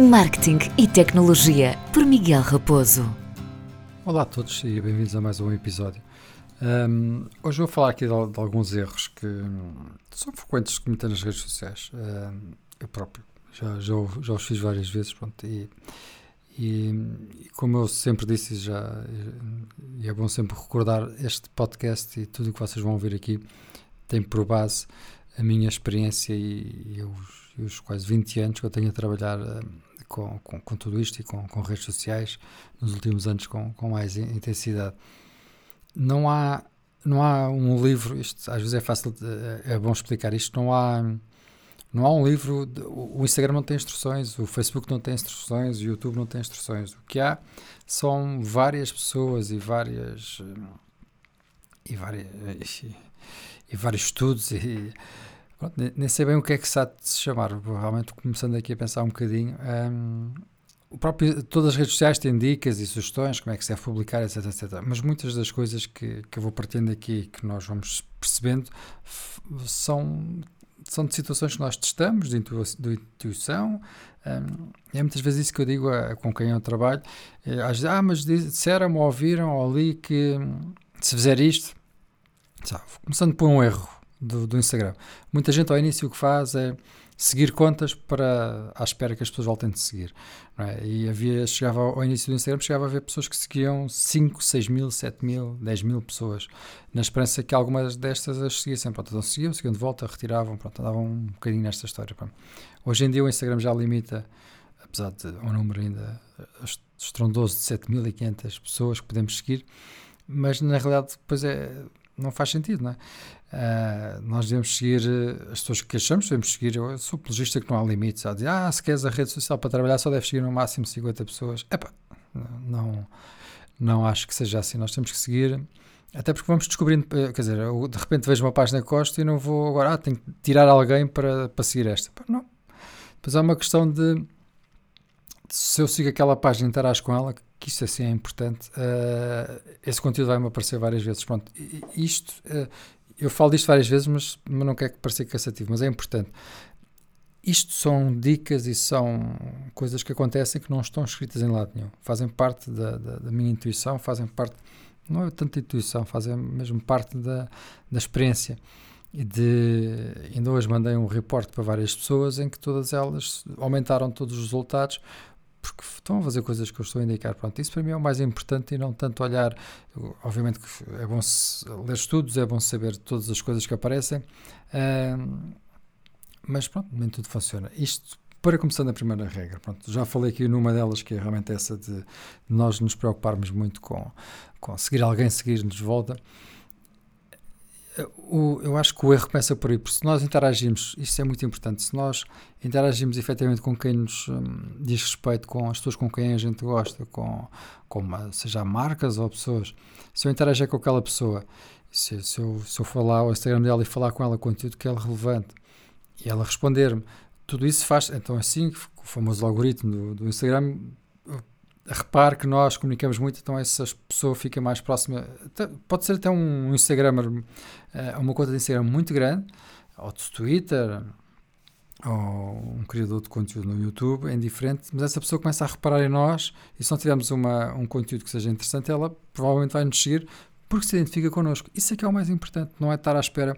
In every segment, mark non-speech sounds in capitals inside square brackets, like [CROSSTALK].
Marketing e Tecnologia, por Miguel Raposo. Olá a todos e bem-vindos a mais um episódio. Um, hoje vou falar aqui de, de, alguns erros que são frequentes de cometer nas redes sociais. Um, eu próprio já, já, já, os fiz várias vezes pronto, e, e, e, como eu sempre disse, já, e é bom sempre recordar, este podcast e tudo o que vocês vão ouvir aqui tem por base a minha experiência e, e os, os quase 20 anos que eu tenho a trabalhar uh, com, com, com, tudo isto e com, com, redes sociais nos últimos anos com, com mais intensidade. Não há, não há um livro, isto às vezes é fácil, de, é bom explicar isto, não há, não há um livro, de, o Instagram não tem instruções, o Facebook não tem instruções, o YouTube não tem instruções. O que há são várias pessoas e várias e várias e, e vários estudos e pronto, nem sei bem o que é que se há de se chamar, realmente começando aqui a pensar um bocadinho. Um, o próprio, todas as redes sociais têm dicas e sugestões, como é que se deve publicar, etc, etc. Mas muitas das coisas que, que eu vou partindo aqui, que nós vamos percebendo, são, são de situações que nós testamos, de, intu, de intuição. Um, é muitas vezes isso que eu digo a, com quem eu trabalho. É, às vezes, ah, mas disseram-me, ouviram, ou ali que se fizer isto, sabe, começando por um erro do, do, Instagram. Muita gente ao início o que faz é seguir contas para à espera que as pessoas voltem de seguir. É? E havia, chegava ao, ao início do Instagram, chegava a ver pessoas que seguiam 5, 6 mil, 7 mil, 10 mil pessoas, na esperança que algumas destas as seguissem. Pronto, então seguiam, seguiam de volta, retiravam, pronto, andavam um bocadinho nesta história. Pronto. Hoje em dia o Instagram já limita, apesar de um número ainda estrondoso de 7.500 pessoas que podemos seguir, mas na realidade depois é não faz sentido, não é? Uh, nós devemos seguir eh, as pessoas que achamos, devemos seguir. Eu sou apologista que não há limites. Há de, ah, se queres a rede social para trabalhar, só deves seguir no máximo 50 pessoas. Epá, não, não acho que seja assim. Nós temos que seguir, até porque vamos descobrindo. Eh, quer dizer, eu de repente vejo uma página que gosto e não vou agora, ah, tenho que tirar alguém para, para seguir esta. Epá, não. Depois é uma questão de se eu sigo aquela página e interajo com ela, que isto assim é importante, uh, esse conteúdo vai-me aparecer várias vezes. Pronto, isto, uh, eu falo disto várias vezes, mas, mas não quero parecer cansativo, mas é importante. Isto são dicas e são coisas que acontecem que não estão escritas em lado nenhum. Fazem parte da, da, da minha intuição, fazem parte, não é tanto intuição, fazem mesmo parte da, da experiência. De, ainda hoje mandei um reporte para várias pessoas em que todas elas aumentaram todos os resultados porque estão a fazer coisas que eu estou a indicar. Pronto, isso para mim é o mais importante e não tanto olhar. Obviamente que é bom ler estudos, é bom saber todas as coisas que aparecem, uh, mas pronto, nem tudo funciona. Isto para começar na primeira regra. Pronto, já falei aqui numa delas que é realmente essa de, nós nos preocuparmos muito com, com seguir alguém, seguir-nos de volta o, eu acho que o erro começa por aí, porque se nós interagimos, isso é muito importante, se nós interagimos efetivamente com quem nos um, diz respeito, com as pessoas com quem a gente gosta, com, com uma, seja marcas ou pessoas, se eu interagir com aquela pessoa, se, se, eu, se eu for lá ao Instagram dela e falar com ela conteúdo que é relevante e ela responder-me, tudo isso faz, então assim, o famoso algoritmo do, do Instagram repare que nós comunicamos muito, então essa pessoa fica mais próxima. Pode ser até um Instagram, eh, uma conta de Instagram muito grande, ou de Twitter, ou um criador de conteúdo no YouTube, é indiferente, mas essa pessoa começa a reparar em nós e se não tivermos uma, um conteúdo que seja interessante, ela provavelmente vai nos seguir porque se identifica connosco. Isso é que é o mais importante, não é estar à espera.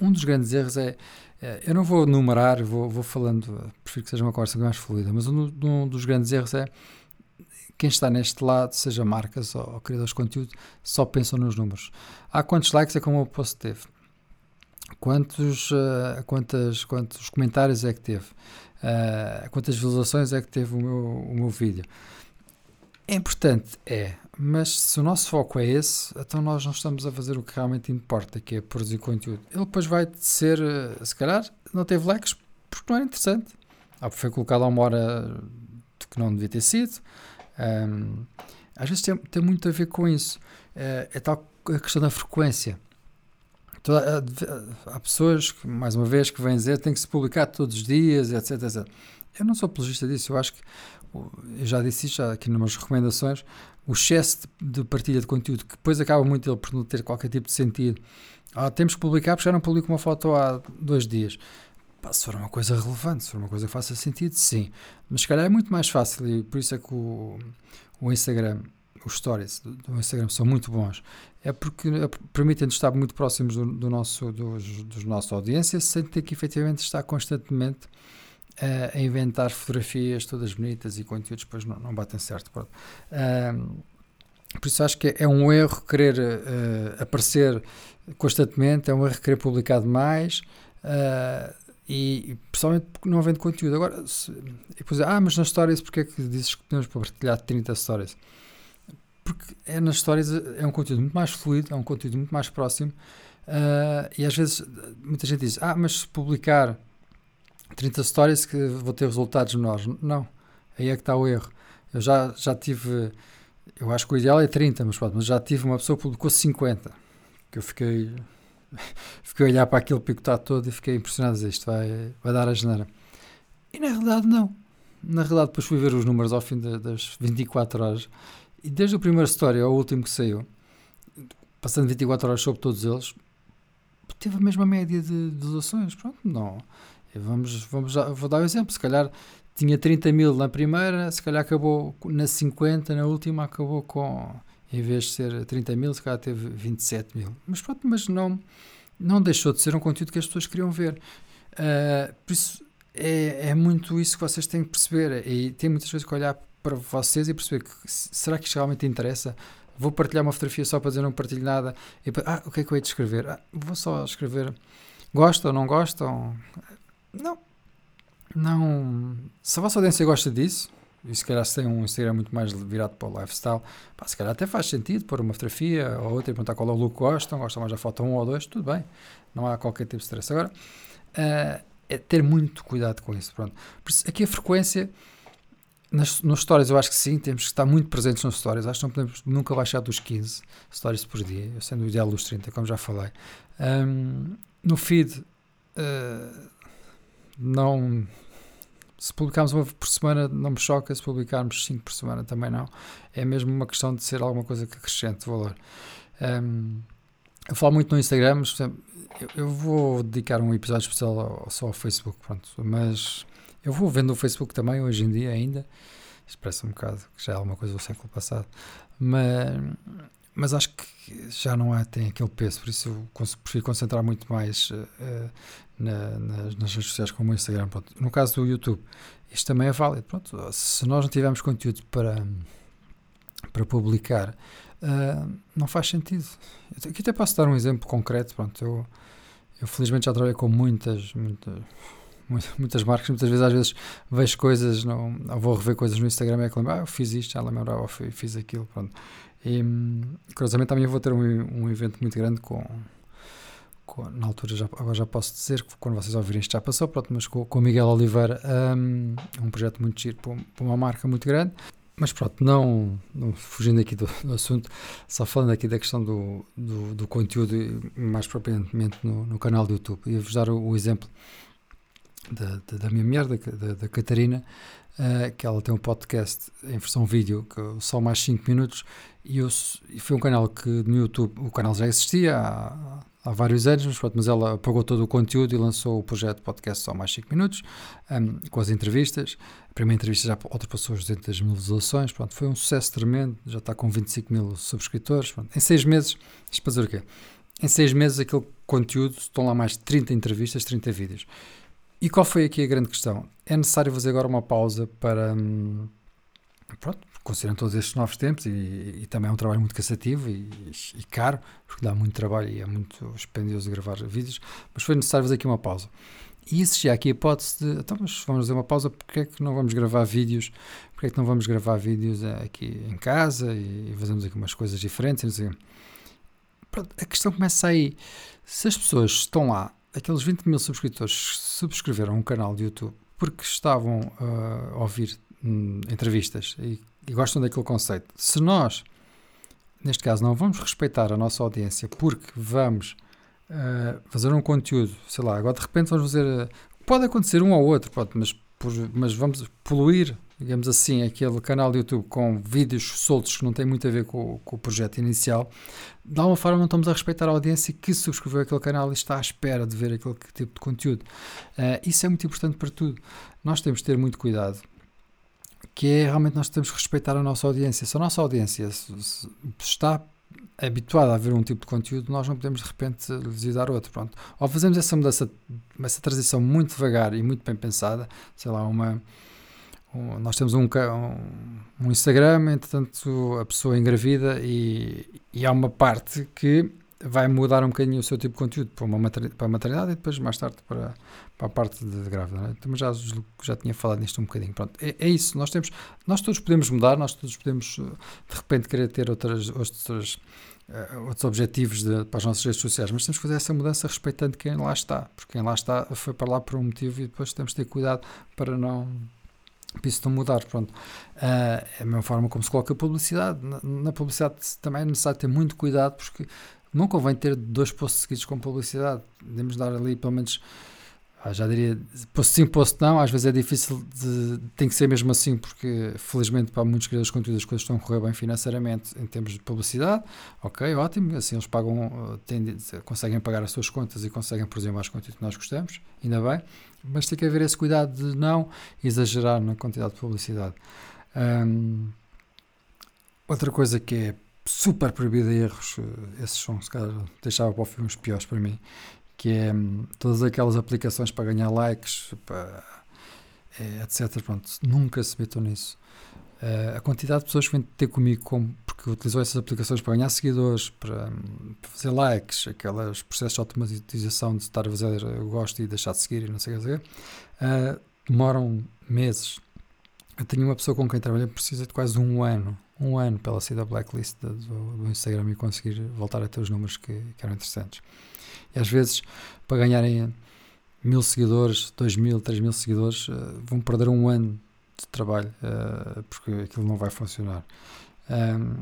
Um dos grandes erros é, é eu não vou numerar, vou, vou falando, prefiro que seja uma conversa mais fluida, mas um, um dos grandes erros é quem está neste lado, seja marcas ou, criadores de conteúdo, só pensam nos números. Há quantos likes é como o post teve? Quantos, uh, quantas, quantos comentários é que teve? Uh, quantas visualizações é que teve o meu, o meu vídeo? É importante, é, mas se o nosso foco é esse, então nós não estamos a fazer o que realmente importa, que é produzir conteúdo. Ele depois vai ser, uh, se calhar, não teve likes porque não era interessante. Ah, foi colocado a uma hora que não devia ter sido, um, às vezes tem, tem, muito a ver com isso. É, é tal a questão da frequência. Toda, há pessoas, que, mais uma vez, que vêm dizer tem que se publicar todos os dias, etc, etc. Eu não sou apologista disso, eu acho que, eu já disse isso já aqui numas recomendações, o excesso de, de partilha de conteúdo, que depois acaba muito ele por não ter qualquer tipo de sentido. Ah, temos que publicar porque já não publico uma foto há dois dias. Pá, se for uma coisa relevante, se for uma coisa que faça sentido, sim. Mas se calhar é muito mais fácil e por isso é que o, o Instagram, os stories do, do Instagram são muito bons. É porque permitem-nos estar muito próximos do, do nosso, dos, dos nossa audiência sem ter que efetivamente estar constantemente a, inventar fotografias todas bonitas e conteúdos depois não, não batem certo. Por isso acho que é um erro querer uh, aparecer constantemente, é um erro querer publicar demais. Uh, e pessoalmente não havendo conteúdo. Agora, se, depois, ah, mas nas stories, porque é que dizes que podemos partilhar 30 stories? Porque é nas stories é um conteúdo muito mais fluido, é um conteúdo muito mais próximo. Uh, e às vezes muita gente diz: Ah, mas se publicar 30 stories que vou ter resultados menores. Não, aí é que está o erro. Eu já, já tive, eu acho que o ideal é 30, mas, pronto, mas já tive uma pessoa que publicou 50, que eu fiquei [LAUGHS] fiquei a olhar para aquele picotado todo e fiquei impressionado. Isto vai, vai dar a geneira. E na realidade, não. Na realidade, depois fui ver os números ao fim de, das 24 horas e desde o primeiro story ao último que saiu, passando 24 horas sobre todos eles, teve a mesma média de, de doações. Pronto, não. Vamos, vamos, vou dar um exemplo. Se calhar tinha 30 mil na primeira, se calhar acabou na 50, na última acabou com em vez de ser 30 mil, se calhar teve 27 mil. Mas pronto, mas não, não deixou de ser um conteúdo que as pessoas queriam ver. Uh, por isso, é, é muito isso que vocês têm que perceber. E tem muitas vezes que olhar para vocês e perceber que será que isto realmente interessa? Vou partilhar uma fotografia só para dizer não partilho nada. E, ah, o que é que eu hei de escrever? Ah, vou só escrever gostam, não gostam? Não. Não. Se a vossa audiência gosta disso, e se calhar se tem um Instagram muito mais virado para o lifestyle, pá, se calhar até faz sentido pôr uma fotografia ou outra e perguntar qual é o look que gostam, gostam mais da foto 1 ou 2, tudo bem, não há qualquer tipo de stress. Agora, uh, é ter muito cuidado com isso. Pronto. Aqui a frequência, nas, nos stories eu acho que sim, temos que estar muito presentes nos stories, acho que não podemos nunca baixar dos 15 stories por dia, sendo o ideal dos 30, como já falei. Um, no feed, uh, não se publicarmos uma por semana não me choca, se publicarmos cinco por semana também não. É mesmo uma questão de ser alguma coisa que acrescente valor. Um, eu falo muito no Instagram, mas, exemplo, eu, eu, vou dedicar um episódio especial ao, só ao Facebook, pronto, mas eu vou vendo o Facebook também hoje em dia ainda. Isto parece um bocado que já é alguma coisa do século passado, mas, mas acho que já não há, tem aquele peso, por isso eu prefiro concentrar muito mais uh, na, nas, nas, redes sociais como o Instagram. Pronto. No caso do YouTube, isto também é válido. Pronto, se nós não tivermos conteúdo para, para publicar, uh, não faz sentido. Aqui até posso dar um exemplo concreto. Pronto, eu, eu felizmente já trabalhei com muitas, muitas, muitas marcas. Muitas vezes, às vezes, vejo coisas, não, vou rever coisas no Instagram e é que lembro, ah, eu fiz isto, já lembrava, fiz aquilo. Pronto. E, curiosamente, também vou ter um, um evento muito grande com na altura, já, agora já posso dizer que quando vocês ouvirem isto já passou, pronto, mas com, com o Miguel Oliveira um, um projeto muito giro para, uma marca muito grande. Mas pronto, não, não fugindo aqui do, do, assunto, só falando aqui da questão do, do, do conteúdo, mais propriamente no, no, canal do YouTube. Ia-vos dar o, o exemplo da, da, da, minha mulher, da, da, da Catarina, uh, que ela tem um podcast em versão vídeo, que só mais 5 minutos, e, eu, e foi um canal que no YouTube, o canal já existia há, há vários anos, mas, pronto, mas ela apagou todo o conteúdo e lançou o projeto podcast só mais 5 minutos, um, com as entrevistas. A primeira entrevista já ultrapassou as 200 mil visualizações, pronto, foi um sucesso tremendo, já está com 25 mil subscritores. Pronto. Em 6 meses, isto para dizer o quê? Em 6 meses aquele conteúdo, estão lá mais de 30 entrevistas, 30 vídeos. E qual foi aqui a grande questão? É necessário fazer agora uma pausa para... Hum, pronto, considerando todos estes novos tempos, e, e, também é um trabalho muito cansativo e, e, caro, porque dá muito trabalho e é muito dispendioso gravar vídeos, mas foi necessário fazer aqui uma pausa. E existia aqui a hipótese de, então, mas vamos fazer uma pausa, porque é que não vamos gravar vídeos, porque é que não vamos gravar vídeos eh, aqui em casa e, fazemos aqui umas coisas diferentes, e Pronto, a questão começa aí, se as pessoas estão lá, aqueles 20 mil subscritores subscreveram um canal de YouTube porque estavam uh, a ouvir hum, entrevistas e e gostam daquele conceito. Se nós, neste caso, não vamos respeitar a nossa audiência porque vamos uh, fazer um conteúdo, sei lá, agora de repente vamos fazer. Uh, pode acontecer um ou outro, pode, mas, por, mas vamos poluir digamos assim, aquele canal do YouTube com vídeos soltos que não têm muito a ver com, com o projeto inicial, de alguma forma não estamos a respeitar a audiência que subscreveu aquele canal e está à espera de ver aquele tipo de conteúdo. Uh, isso é muito importante para tudo. Nós temos de ter muito cuidado que é realmente nós temos que respeitar a nossa audiência. Se a nossa audiência está habituada a ver um tipo de conteúdo, nós não podemos de repente lhes dar outro. Pronto. Ou fazemos essa mudança, essa transição muito devagar e muito bem pensada, sei lá, uma. Um, nós temos um, um, um Instagram, entretanto a pessoa engravida e, e há uma parte que vai mudar um bocadinho o seu tipo de conteúdo para, uma para a maternidade e depois mais tarde para, para a parte de, grávida. Né? Então, já, já tinha falado nisto um bocadinho. Pronto, é, é, isso. Nós, temos, nós todos podemos mudar, nós todos podemos de repente querer ter outras, outras, uh, outros objetivos de, para as nossas redes sociais, mas temos que fazer essa mudança respeitando quem lá está, porque quem lá está foi para lá por um motivo e depois temos de ter cuidado para não isso não mudar, pronto. Uh, é a mesma forma como se coloca a publicidade. Na, na, publicidade também é necessário ter muito cuidado, porque não convém ter dois postos seguidos com publicidade. Devemos dar ali pelo menos, ah, já diria, posto sim, posto não. Às vezes é difícil, de, tem que ser mesmo assim, porque felizmente para muitos criadores de conteúdo as coisas estão a correr bem financeiramente em termos de publicidade. Ok, ótimo, assim eles pagam, ah, têm, conseguem pagar as suas contas e conseguem produzir mais conteúdo que nós gostamos, ainda bem. Mas tem que haver esse cuidado de não exagerar na quantidade de publicidade. Um, outra coisa que é super proibido erros. Eh, esses são, se calhar, deixava para o fim os piores para mim. Que é hum, todas aquelas aplicações para ganhar likes, para, é, etc. Pronto, nunca se metam nisso. Uh, a quantidade de pessoas que vêm ter comigo com, porque utilizou essas aplicações para ganhar seguidores, para, hum, para fazer likes, aqueles processos de automatização de estar a fazer gosto e deixar de seguir e não sei o que uh, demoram meses. Eu tenho uma pessoa com quem trabalho precisa de quase um ano um ano pela sair da blacklist do, do, Instagram e conseguir voltar a ter os números que, que, eram interessantes. E às vezes, para ganharem mil seguidores, dois mil, três mil seguidores, uh, vão perder um ano de trabalho uh, porque aquilo não vai funcionar. Um,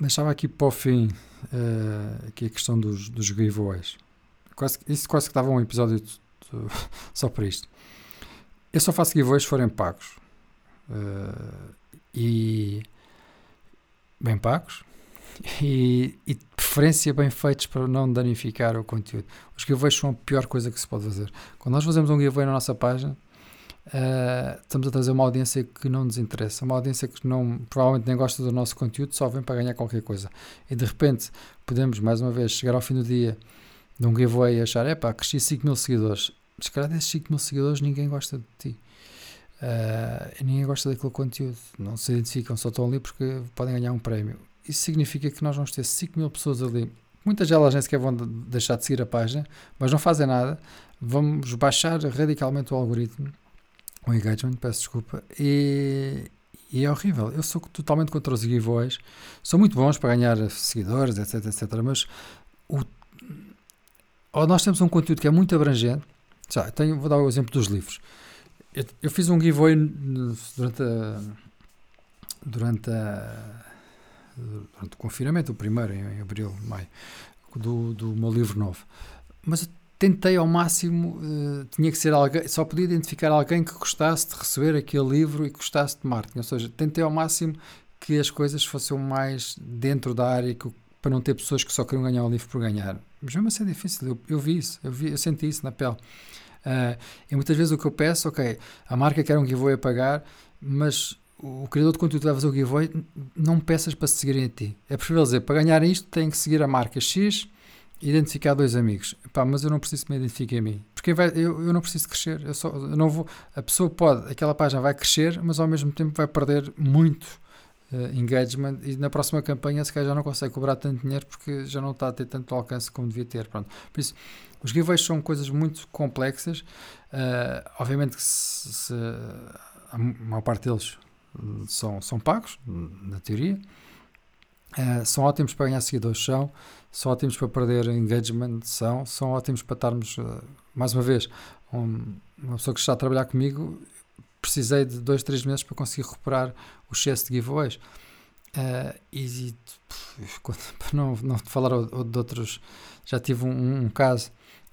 deixava aqui para o fim uh, aqui a questão dos, dos giveaways. Quase, isso quase que dava um episódio de, de, [LAUGHS] só para isto. Eu só faço giveaways se forem pagos. Uh, e bem pagos [LAUGHS] e, e, de preferência bem feitos para não danificar o conteúdo. Os giveaways são a pior coisa que se pode fazer. Quando nós fazemos um giveaway na nossa página, uh, estamos a trazer uma audiência que não nos interessa, uma audiência que não, provavelmente nem gosta do nosso conteúdo, só vem para ganhar qualquer coisa. E de repente podemos, mais uma vez, chegar ao fim do dia de um giveaway e achar: epá, cresci 5 mil seguidores. Mas, calhar, desses 5 mil seguidores ninguém gosta de ti. Uh, ninguém gosta daquele conteúdo, não se identificam, só estão ali porque podem ganhar um prémio. Isso significa que nós vamos ter 5 mil pessoas ali. Muitas delas nem sequer vão deixar de seguir a página, mas não fazem nada. Vamos baixar radicalmente o algoritmo, o engagement, peço desculpa, e, e é horrível. Eu sou totalmente contra os giveaways, são muito bons para ganhar seguidores, etc, etc, mas o, ou nós temos um conteúdo que é muito abrangente. Já, tenho, vou dar o exemplo dos livros eu, eu, fiz um giveaway durante a, durante, a, durante o confinamento, o primeiro, em, em abril, maio, do, do meu livro novo. Mas tentei ao máximo, uh, tinha que ser alguém, só podia identificar alguém que gostasse de receber aquele livro e gostasse de marketing. Ou seja, tentei ao máximo que as coisas fossem mais dentro da área, que, para não ter pessoas que só queriam ganhar o livro por ganhar. Mas mesmo assim é difícil, eu, eu vi isso, eu, vi, eu senti isso na pele. Uh, e muitas vezes o que eu peço, ok, a marca quer um giveaway a pagar, mas o criador de conteúdo vai fazer o giveaway, não peças para se seguirem a ti. É preferível dizer, para ganhar isto, tem que seguir a marca X identificar dois amigos. Pá, mas eu não preciso que me identifiquem a mim. Porque vai, eu, eu não preciso crescer. Eu só, eu não vou, a pessoa pode, aquela página vai crescer, mas ao mesmo tempo vai perder muito engagement e na próxima campanha se calhar já não consegue cobrar tanto dinheiro porque já não está a ter tanto alcance como devia ter. Pronto. Por isso, os giveaways são coisas muito complexas. Uh, obviamente que se, se, a maior parte deles são, são pagos, na teoria. Uh, são ótimos para ganhar seguidores, são. São ótimos para perder engagement, são. São ótimos para estarmos, uh, mais uma vez, um, uma pessoa que está a trabalhar comigo, precisei de dois, três meses para conseguir recuperar o excesso de giveaways. Uh, e, [LAUGHS] para não, não falar de outros, já tive um, um caso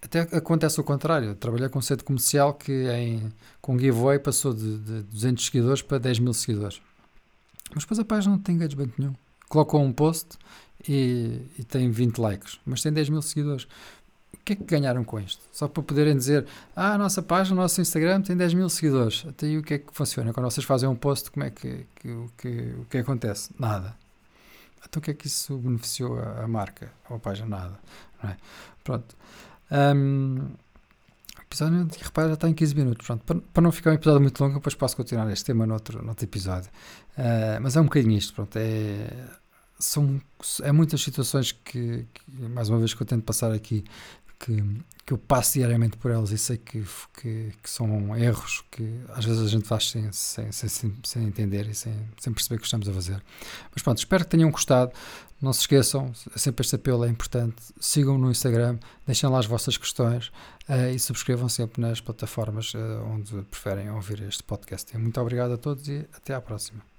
até acontece o contrário. Trabalhei com um centro comercial que em, com giveaway passou de, de 200 seguidores para 10 mil seguidores. Mas depois a página não tem engagement nenhum. Colocou um post e, e tem 20 likes, mas tem 10 mil seguidores. O que é que ganharam com isto? Só para poderem dizer, ah, a nossa página, o nosso Instagram tem 10 mil seguidores. Até aí o que é que funciona? Quando vocês fazem um post, como é que, que, que, o que acontece? Nada. Então o que é que isso beneficiou a, a marca? A página? Nada. É? Pronto. Um, o episódio, repara, já está em 15 minutos. Pronto, para, para, não ficar um episódio muito longo, depois posso continuar este tema noutro, noutro episódio. Uh, mas é um bocadinho isto. Pronto, é, são é muitas situações que, que, mais uma vez, que eu tento passar aqui, que, que eu passo diariamente por elas e sei que, que, que, são erros que às vezes a gente faz sem, sem, sem, sem entender e sem, sem perceber o que estamos a fazer. Mas pronto, espero que tenham gostado. Não se esqueçam, sempre este apelo é importante. Sigam no Instagram, deixem lá as vossas questões uh, e subscrevam sempre nas plataformas uh, onde preferem ouvir este podcast. Muito obrigado a todos e até à próxima.